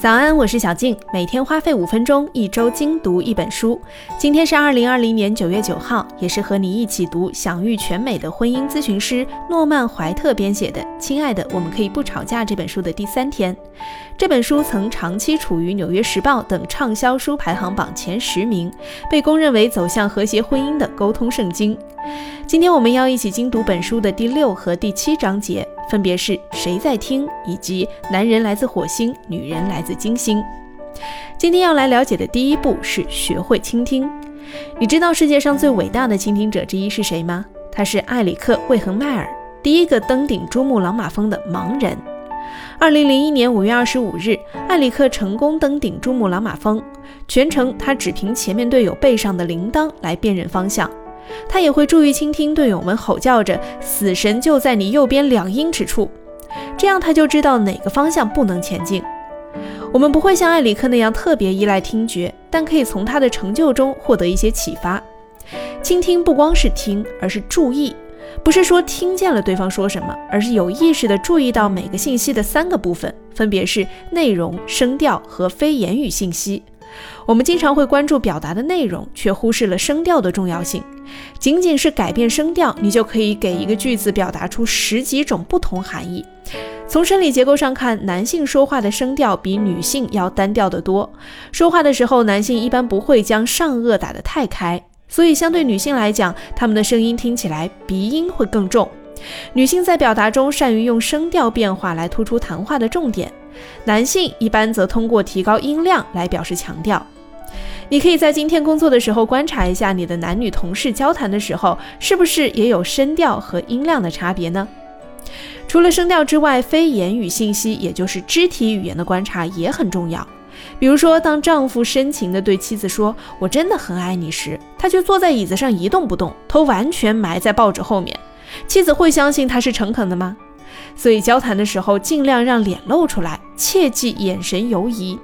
早安，我是小静，每天花费五分钟，一周精读一本书。今天是二零二零年九月九号，也是和你一起读享誉全美的婚姻咨询师诺曼怀特编写的《亲爱的，我们可以不吵架》这本书的第三天。这本书曾长期处于《纽约时报》等畅销书排行榜前十名，被公认为走向和谐婚姻的沟通圣经。今天我们要一起精读本书的第六和第七章节，分别是谁在听以及男人来自火星，女人来自金星。今天要来了解的第一步是学会倾听。你知道世界上最伟大的倾听者之一是谁吗？他是埃里克·魏恒迈尔，第一个登顶珠穆朗玛峰的盲人。二零零一年五月二十五日，埃里克成功登顶珠穆朗玛峰，全程他只凭前面队友背上的铃铛来辨认方向。他也会注意倾听队友们吼叫着“死神就在你右边两英尺处”，这样他就知道哪个方向不能前进。我们不会像艾里克那样特别依赖听觉，但可以从他的成就中获得一些启发。倾听不光是听，而是注意，不是说听见了对方说什么，而是有意识地注意到每个信息的三个部分，分别是内容、声调和非言语信息。我们经常会关注表达的内容，却忽视了声调的重要性。仅仅是改变声调，你就可以给一个句子表达出十几种不同含义。从生理结构上看，男性说话的声调比女性要单调得多。说话的时候，男性一般不会将上颚打得太开，所以相对女性来讲，他们的声音听起来鼻音会更重。女性在表达中善于用声调变化来突出谈话的重点，男性一般则通过提高音量来表示强调。你可以在今天工作的时候观察一下你的男女同事交谈的时候，是不是也有声调和音量的差别呢？除了声调之外，非言语信息，也就是肢体语言的观察也很重要。比如说，当丈夫深情地对妻子说“我真的很爱你”时，他却坐在椅子上一动不动，头完全埋在报纸后面，妻子会相信他是诚恳的吗？所以交谈的时候，尽量让脸露出来，切忌眼神游移。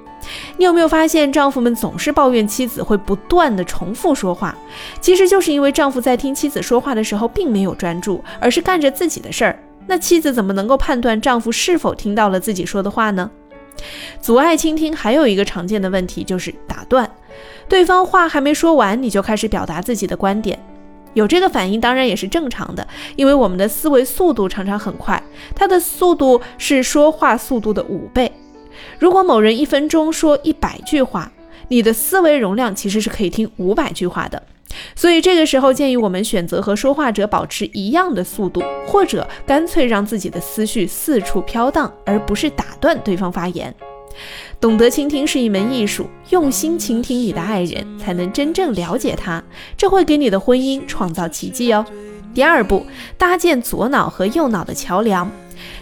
你有没有发现，丈夫们总是抱怨妻子会不断的重复说话？其实就是因为丈夫在听妻子说话的时候，并没有专注，而是干着自己的事儿。那妻子怎么能够判断丈夫是否听到了自己说的话呢？阻碍倾听还有一个常见的问题就是打断，对方话还没说完，你就开始表达自己的观点。有这个反应当然也是正常的，因为我们的思维速度常常很快，它的速度是说话速度的五倍。如果某人一分钟说一百句话，你的思维容量其实是可以听五百句话的。所以这个时候建议我们选择和说话者保持一样的速度，或者干脆让自己的思绪四处飘荡，而不是打断对方发言。懂得倾听是一门艺术，用心倾听你的爱人，才能真正了解他，这会给你的婚姻创造奇迹哦。第二步，搭建左脑和右脑的桥梁。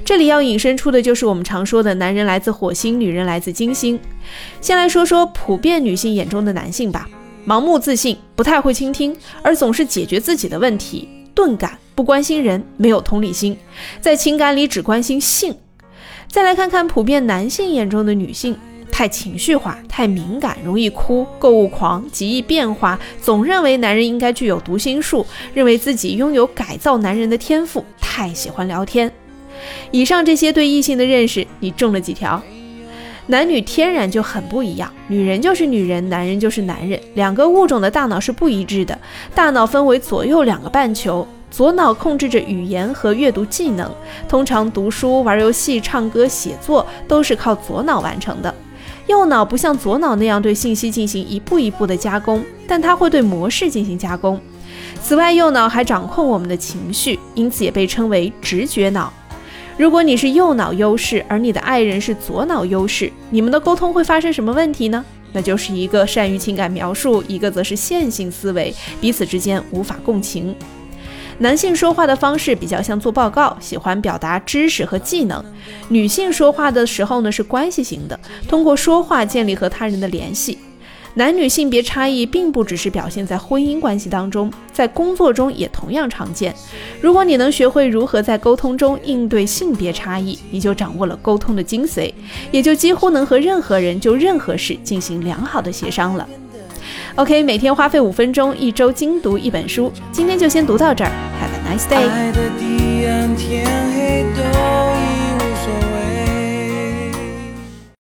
这里要引申出的就是我们常说的“男人来自火星，女人来自金星”。先来说说普遍女性眼中的男性吧：盲目自信，不太会倾听，而总是解决自己的问题；钝感，不关心人，没有同理心，在情感里只关心性。再来看看普遍男性眼中的女性：太情绪化，太敏感，容易哭，购物狂，极易变化，总认为男人应该具有读心术，认为自己拥有改造男人的天赋，太喜欢聊天。以上这些对异性的认识，你中了几条？男女天然就很不一样，女人就是女人，男人就是男人，两个物种的大脑是不一致的。大脑分为左右两个半球，左脑控制着语言和阅读技能，通常读书、玩游戏、唱歌、写作都是靠左脑完成的。右脑不像左脑那样对信息进行一步一步的加工，但它会对模式进行加工。此外，右脑还掌控我们的情绪，因此也被称为直觉脑。如果你是右脑优势，而你的爱人是左脑优势，你们的沟通会发生什么问题呢？那就是一个善于情感描述，一个则是线性思维，彼此之间无法共情。男性说话的方式比较像做报告，喜欢表达知识和技能；女性说话的时候呢是关系型的，通过说话建立和他人的联系。男女性别差异并不只是表现在婚姻关系当中，在工作中也同样常见。如果你能学会如何在沟通中应对性别差异，你就掌握了沟通的精髓，也就几乎能和任何人就任何事进行良好的协商了。OK，每天花费五分钟，一周精读一本书，今天就先读到这儿。Have a nice day。